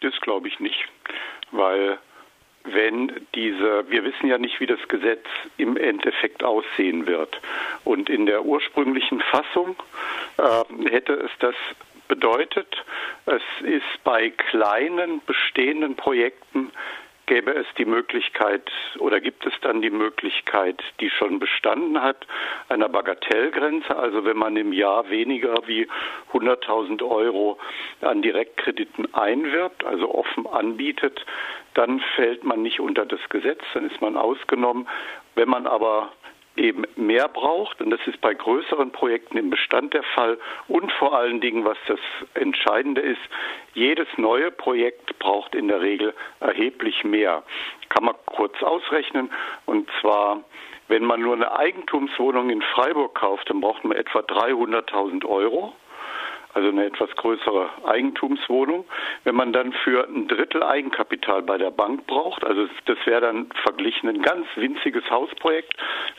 Das glaube ich nicht, weil wenn diese, wir wissen ja nicht, wie das Gesetz im Endeffekt aussehen wird. Und in der ursprünglichen Fassung äh, hätte es das bedeutet, es ist bei kleinen bestehenden Projekten gäbe es die Möglichkeit oder gibt es dann die Möglichkeit, die schon bestanden hat, einer Bagatellgrenze. Also wenn man im Jahr weniger wie 100.000 Euro an Direktkrediten einwirbt, also offen anbietet, dann fällt man nicht unter das Gesetz, dann ist man ausgenommen. Wenn man aber eben mehr braucht, und das ist bei größeren Projekten im Bestand der Fall, und vor allen Dingen, was das Entscheidende ist, jedes neue Projekt braucht in der Regel erheblich mehr. Kann man kurz ausrechnen, und zwar wenn man nur eine Eigentumswohnung in Freiburg kauft, dann braucht man etwa 300.000 Euro also eine etwas größere Eigentumswohnung. Wenn man dann für ein Drittel Eigenkapital bei der Bank braucht, also das wäre dann verglichen ein ganz winziges Hausprojekt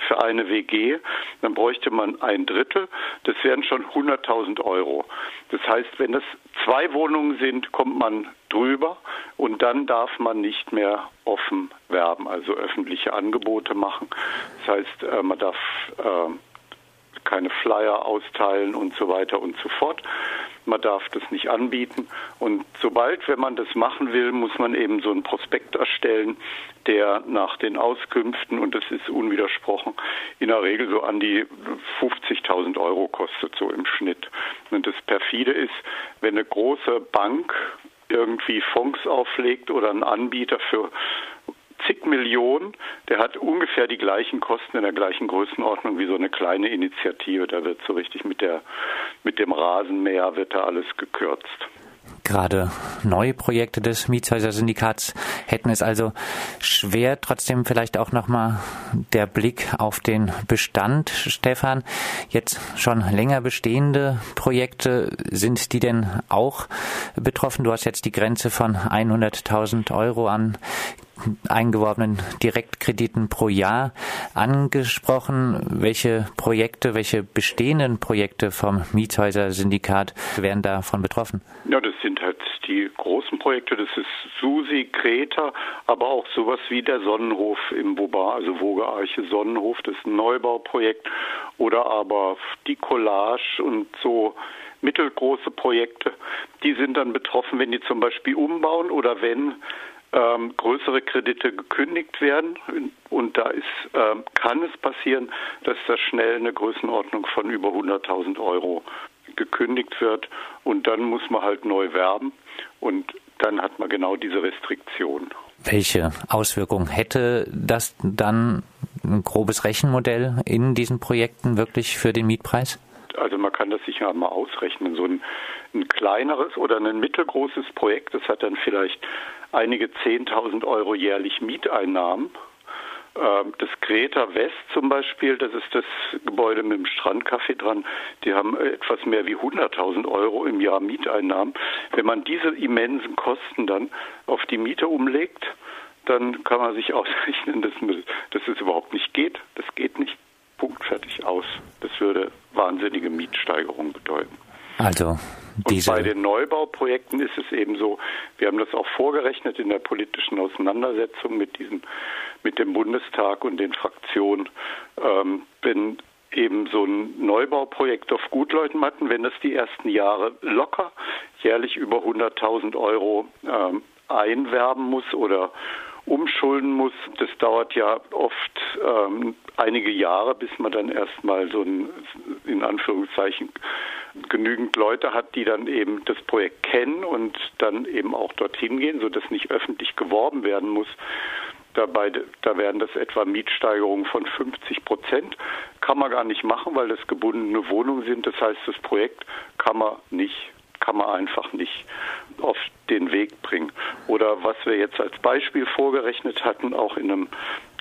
für eine WG, dann bräuchte man ein Drittel, das wären schon 100.000 Euro. Das heißt, wenn das zwei Wohnungen sind, kommt man drüber und dann darf man nicht mehr offen werben, also öffentliche Angebote machen. Das heißt, äh, man darf äh, keine Flyer austeilen und so weiter und so fort. Man darf das nicht anbieten. Und sobald, wenn man das machen will, muss man eben so einen Prospekt erstellen, der nach den Auskünften, und das ist unwidersprochen, in der Regel so an die 50.000 Euro kostet, so im Schnitt. Und das perfide ist, wenn eine große Bank irgendwie Fonds auflegt oder ein Anbieter für zig Millionen, der hat ungefähr die gleichen Kosten in der gleichen Größenordnung wie so eine kleine Initiative. Da wird so richtig mit der mit dem Rasenmäher wird da alles gekürzt. Gerade neue Projekte des Mietshäuser-Syndikats hätten es also schwer. Trotzdem vielleicht auch nochmal der Blick auf den Bestand, Stefan. Jetzt schon länger bestehende Projekte, sind die denn auch betroffen? Du hast jetzt die Grenze von 100.000 Euro an eingeworbenen Direktkrediten pro Jahr angesprochen. Welche Projekte, welche bestehenden Projekte vom Mietshäuser-Syndikat werden davon betroffen? Ja, das sind halt die großen Projekte. Das ist Susi, Kreta, aber auch sowas wie der Sonnenhof im Bobar, also Wogearche Sonnenhof. Das ist ein Neubauprojekt. Oder aber die Collage und so mittelgroße Projekte, die sind dann betroffen, wenn die zum Beispiel umbauen oder wenn ähm, größere Kredite gekündigt werden. Und da ist, ähm, kann es passieren, dass da schnell eine Größenordnung von über 100.000 Euro gekündigt wird. Und dann muss man halt neu werben. Und dann hat man genau diese Restriktion. Welche Auswirkungen hätte das dann ein grobes Rechenmodell in diesen Projekten wirklich für den Mietpreis? Also man kann das sicher mal ausrechnen. So ein, ein kleineres oder ein mittelgroßes Projekt, das hat dann vielleicht einige 10.000 Euro jährlich Mieteinnahmen. Ähm, das Greta West zum Beispiel, das ist das Gebäude mit dem Strandcafé dran, die haben etwas mehr wie 100.000 Euro im Jahr Mieteinnahmen. Wenn man diese immensen Kosten dann auf die Miete umlegt, dann kann man sich ausrechnen, dass es überhaupt nicht geht. Das geht nicht. Punkt, fertig, aus. Das würde wahnsinnige Mietsteigerungen bedeuten. Also diese und bei den Neubauprojekten ist es eben so, wir haben das auch vorgerechnet in der politischen Auseinandersetzung mit diesem, mit dem Bundestag und den Fraktionen, ähm, wenn eben so ein Neubauprojekt auf Gutleutmatten, wenn das die ersten Jahre locker jährlich über 100.000 Euro ähm, einwerben muss oder umschulden muss. Das dauert ja oft ähm, einige Jahre, bis man dann erstmal so ein, in Anführungszeichen, genügend Leute hat, die dann eben das Projekt kennen und dann eben auch dorthin gehen, sodass nicht öffentlich geworben werden muss. Dabei, da werden das etwa Mietsteigerungen von 50 Prozent. Kann man gar nicht machen, weil das gebundene Wohnungen sind. Das heißt, das Projekt kann man nicht kann man einfach nicht auf den Weg bringen. Oder was wir jetzt als Beispiel vorgerechnet hatten, auch in einem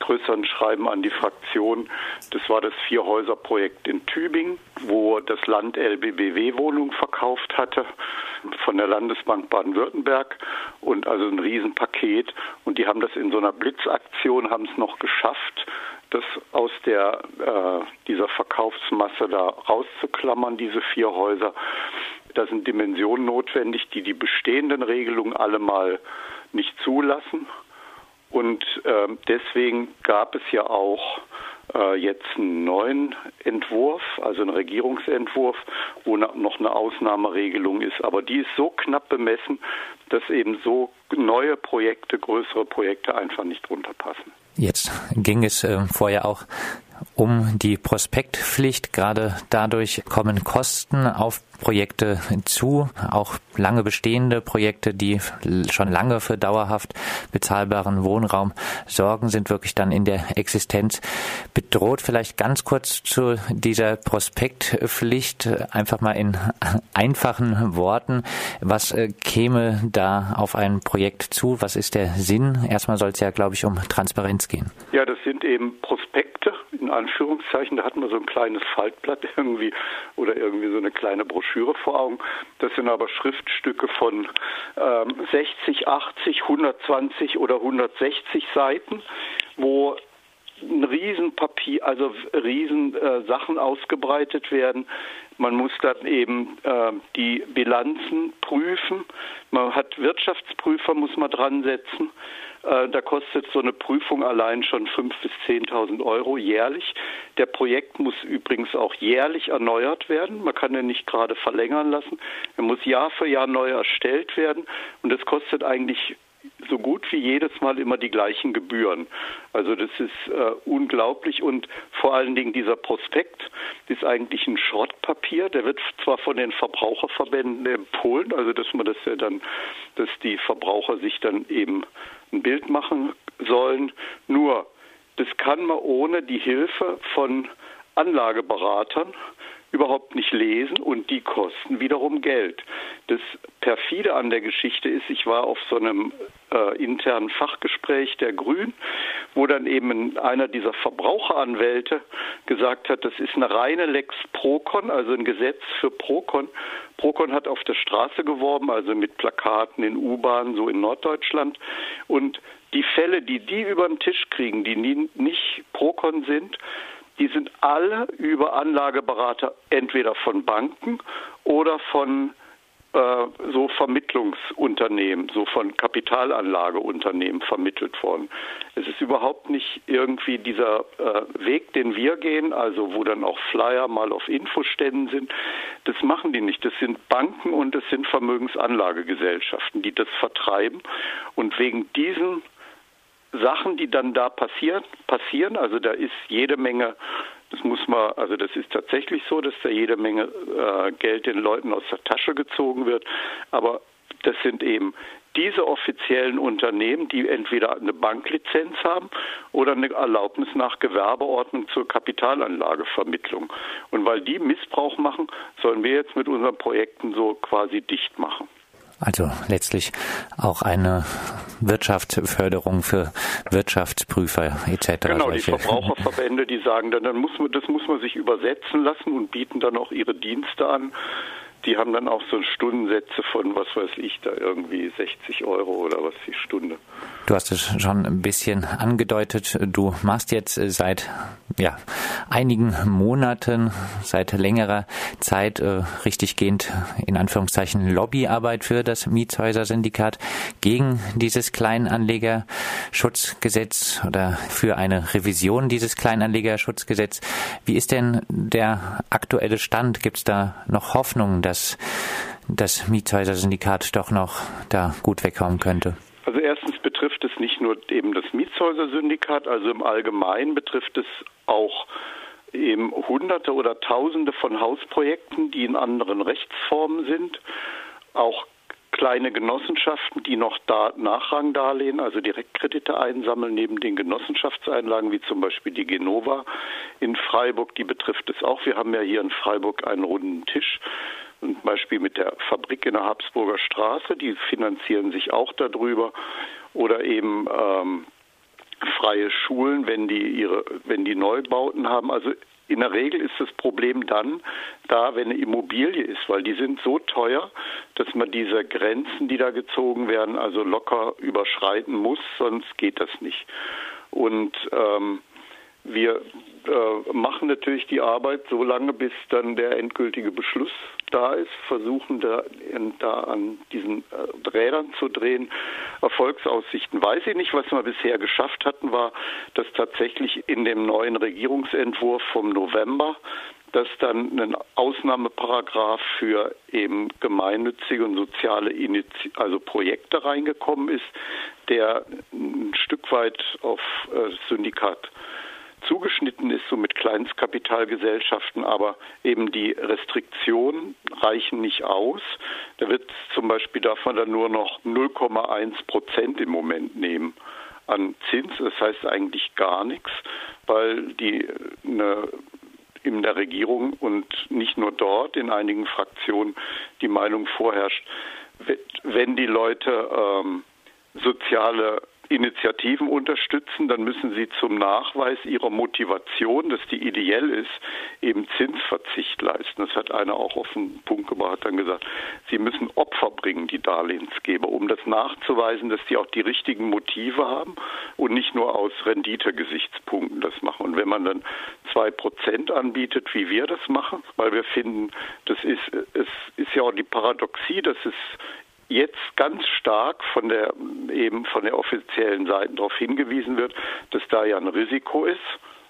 größeren Schreiben an die Fraktion, das war das Vierhäuser-Projekt in Tübingen, wo das Land LBBW Wohnungen verkauft hatte von der Landesbank Baden-Württemberg und also ein Riesenpaket und die haben das in so einer Blitzaktion haben es noch geschafft, das aus der, äh, dieser Verkaufsmasse da rauszuklammern, diese vier Häuser. Da sind Dimensionen notwendig, die die bestehenden Regelungen alle mal nicht zulassen. Und äh, deswegen gab es ja auch äh, jetzt einen neuen Entwurf, also einen Regierungsentwurf, wo noch eine Ausnahmeregelung ist. Aber die ist so knapp bemessen, dass eben so neue Projekte, größere Projekte einfach nicht drunter passen. Jetzt ging es äh, vorher auch um die Prospektpflicht. Gerade dadurch kommen Kosten auf Projekte hinzu, auch lange bestehende Projekte, die schon lange für dauerhaft bezahlbaren Wohnraum sorgen, sind wirklich dann in der Existenz bedroht. Vielleicht ganz kurz zu dieser Prospektpflicht, einfach mal in einfachen Worten. Was äh, käme da auf ein Projekt zu? Was ist der Sinn? Erstmal soll es ja, glaube ich, um Transparenz gehen. Ja, das sind eben Prospekte in Anführungszeichen. Da hat man so ein kleines Faltblatt irgendwie oder irgendwie so eine kleine Broschüre vor Augen. Das sind aber Schriftstücke von ähm, 60, 80, 120 oder 160 Seiten, wo ein Riesenpapier, also riesen äh, ausgebreitet werden. Man muss dann eben äh, die Bilanzen prüfen. Man hat Wirtschaftsprüfer, muss man dran setzen. Äh, da kostet so eine Prüfung allein schon 5.000 bis 10.000 Euro jährlich. Der Projekt muss übrigens auch jährlich erneuert werden. Man kann ihn nicht gerade verlängern lassen. Er muss Jahr für Jahr neu erstellt werden. Und das kostet eigentlich so gut wie jedes Mal immer die gleichen Gebühren. Also das ist äh, unglaublich und vor allen Dingen dieser Prospekt ist eigentlich ein Schrottpapier. Der wird zwar von den Verbraucherverbänden empfohlen, also dass man das ja dann, dass die Verbraucher sich dann eben ein Bild machen sollen. Nur, das kann man ohne die Hilfe von Anlageberatern überhaupt nicht lesen und die kosten wiederum Geld. Das perfide an der Geschichte ist, ich war auf so einem äh, internen Fachgespräch der Grünen, wo dann eben einer dieser Verbraucheranwälte gesagt hat, das ist eine reine Lex Procon, also ein Gesetz für Procon. Procon hat auf der Straße geworben, also mit Plakaten in U-Bahnen, so in Norddeutschland. Und die Fälle, die die über den Tisch kriegen, die nicht Procon sind, die sind alle über Anlageberater entweder von Banken oder von äh, so Vermittlungsunternehmen, so von Kapitalanlageunternehmen vermittelt worden. Es ist überhaupt nicht irgendwie dieser äh, Weg, den wir gehen, also wo dann auch Flyer mal auf Infoständen sind. Das machen die nicht. Das sind Banken und es sind Vermögensanlagegesellschaften, die das vertreiben. Und wegen diesen Sachen, die dann da passieren, passieren. Also da ist jede Menge, das muss man, also das ist tatsächlich so, dass da jede Menge äh, Geld den Leuten aus der Tasche gezogen wird. Aber das sind eben diese offiziellen Unternehmen, die entweder eine Banklizenz haben oder eine Erlaubnis nach Gewerbeordnung zur Kapitalanlagevermittlung. Und weil die Missbrauch machen, sollen wir jetzt mit unseren Projekten so quasi dicht machen. Also letztlich auch eine Wirtschaftsförderung für Wirtschaftsprüfer etc. Genau, die Verbraucherverbände, die sagen dann, dann muss man, das muss man sich übersetzen lassen und bieten dann auch ihre Dienste an die haben dann auch so Stundensätze von, was weiß ich, da irgendwie 60 Euro oder was die Stunde. Du hast es schon ein bisschen angedeutet. Du machst jetzt seit ja, einigen Monaten, seit längerer Zeit äh, richtiggehend in Anführungszeichen Lobbyarbeit für das Mietshäuser-Syndikat gegen dieses Kleinanlegerschutzgesetz oder für eine Revision dieses Kleinanlegerschutzgesetz. Wie ist denn der aktuelle Stand? Gibt es da noch Hoffnung, dass das Mietshäuser-Syndikat doch noch da gut wegkommen könnte? Also erstens betrifft es nicht nur eben das Mietshäuser-Syndikat, also im Allgemeinen betrifft es auch eben Hunderte oder Tausende von Hausprojekten, die in anderen Rechtsformen sind, auch kleine Genossenschaften, die noch da Nachrangdarlehen, also Direktkredite einsammeln, neben den Genossenschaftseinlagen, wie zum Beispiel die Genova in Freiburg, die betrifft es auch. Wir haben ja hier in Freiburg einen runden Tisch zum Beispiel mit der Fabrik in der Habsburger Straße, die finanzieren sich auch darüber. Oder eben ähm, freie Schulen, wenn die ihre, wenn die Neubauten haben. Also in der Regel ist das Problem dann da, wenn eine Immobilie ist, weil die sind so teuer, dass man diese Grenzen, die da gezogen werden, also locker überschreiten muss, sonst geht das nicht. Und ähm, wir äh, machen natürlich die Arbeit so lange, bis dann der endgültige Beschluss da ist, versuchen da, in, da an diesen äh, Rädern zu drehen. Erfolgsaussichten weiß ich nicht. Was wir bisher geschafft hatten, war, dass tatsächlich in dem neuen Regierungsentwurf vom November dass dann ein Ausnahmeparagraph für eben gemeinnützige und soziale Initi also Projekte reingekommen ist, der ein Stück weit auf äh, Syndikat zugeschnitten ist, so mit Kleinstkapitalgesellschaften, aber eben die Restriktionen reichen nicht aus. Da wird zum Beispiel darf man dann nur noch 0,1 Prozent im Moment nehmen an Zins. Das heißt eigentlich gar nichts, weil die eine in der Regierung und nicht nur dort, in einigen Fraktionen die Meinung vorherrscht, wenn die Leute ähm, soziale Initiativen unterstützen, dann müssen sie zum Nachweis ihrer Motivation, dass die ideell ist, eben Zinsverzicht leisten. Das hat einer auch auf den Punkt gebracht, dann gesagt, sie müssen Opfer bringen, die Darlehensgeber, um das nachzuweisen, dass die auch die richtigen Motive haben und nicht nur aus Renditegesichtspunkten das machen. Und wenn man dann zwei Prozent anbietet, wie wir das machen, weil wir finden, das ist, es ist ja auch die Paradoxie, dass es jetzt ganz stark von der eben von der offiziellen Seite darauf hingewiesen wird, dass da ja ein Risiko ist.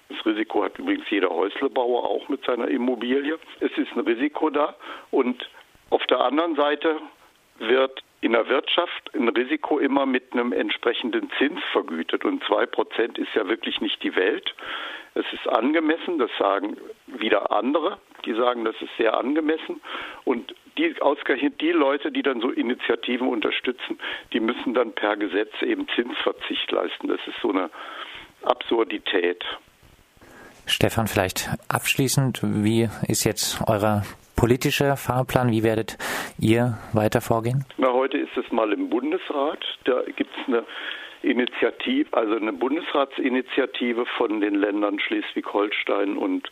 Das Risiko hat übrigens jeder Häuslebauer auch mit seiner Immobilie. Es ist ein Risiko da und auf der anderen Seite wird in der Wirtschaft ein Risiko immer mit einem entsprechenden Zins vergütet. Und zwei Prozent ist ja wirklich nicht die Welt. Es ist angemessen, das sagen wieder andere, die sagen, das ist sehr angemessen. Und die ausgerechnet die Leute, die dann so Initiativen unterstützen, die müssen dann per Gesetz eben Zinsverzicht leisten. Das ist so eine Absurdität. Stefan, vielleicht abschließend, wie ist jetzt euer politischer Fahrplan? Wie werdet ihr weiter vorgehen? Na, heute ist es mal im Bundesrat. Da gibt es eine Initiative, also eine Bundesratsinitiative von den Ländern Schleswig-Holstein und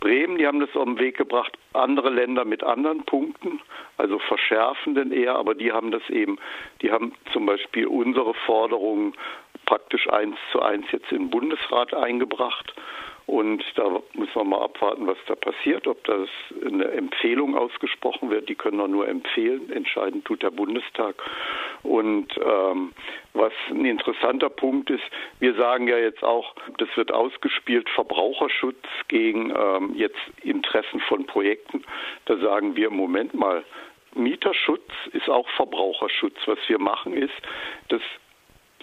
Bremen, die haben das auf den Weg gebracht, andere Länder mit anderen Punkten, also verschärfenden eher, aber die haben das eben, die haben zum Beispiel unsere Forderungen praktisch eins zu eins jetzt den Bundesrat eingebracht. Und da müssen wir mal abwarten, was da passiert, ob das eine Empfehlung ausgesprochen wird. Die können wir nur empfehlen. Entscheidend tut der Bundestag. Und ähm, was ein interessanter Punkt ist, wir sagen ja jetzt auch, das wird ausgespielt, Verbraucherschutz gegen ähm, jetzt Interessen von Projekten. Da sagen wir, Moment mal, Mieterschutz ist auch Verbraucherschutz. Was wir machen ist, dass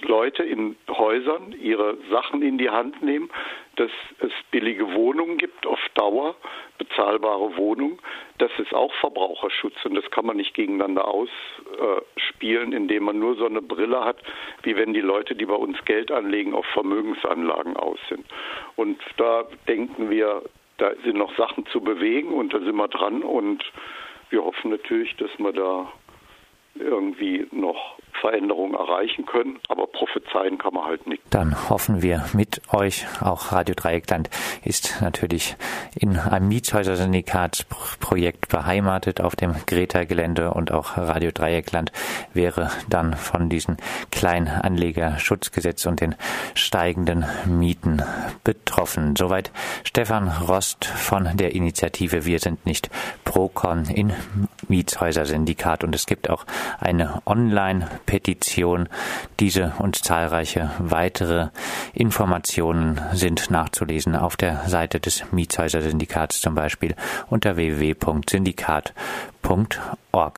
Leute in Häusern ihre Sachen in die Hand nehmen, dass es billige Wohnungen gibt auf Dauer, bezahlbare Wohnungen. Das ist auch Verbraucherschutz und das kann man nicht gegeneinander ausspielen, indem man nur so eine Brille hat, wie wenn die Leute, die bei uns Geld anlegen, auf Vermögensanlagen aus sind. Und da denken wir, da sind noch Sachen zu bewegen und da sind wir dran und wir hoffen natürlich, dass wir da irgendwie noch Veränderungen erreichen können, aber prophezeien kann man halt nicht. Dann hoffen wir mit euch, auch Radio Dreieckland ist natürlich in einem Mietshäuser-Syndikat-Projekt beheimatet auf dem Greta-Gelände und auch Radio Dreieckland wäre dann von diesem Kleinanlegerschutzgesetz und den steigenden Mieten betroffen. Soweit Stefan Rost von der Initiative Wir sind nicht Procon in Mietshäuser-Syndikat und es gibt auch eine Online- Petition. Diese und zahlreiche weitere Informationen sind nachzulesen auf der Seite des Mietshäuser-Syndikats zum Beispiel unter www.syndikat.org.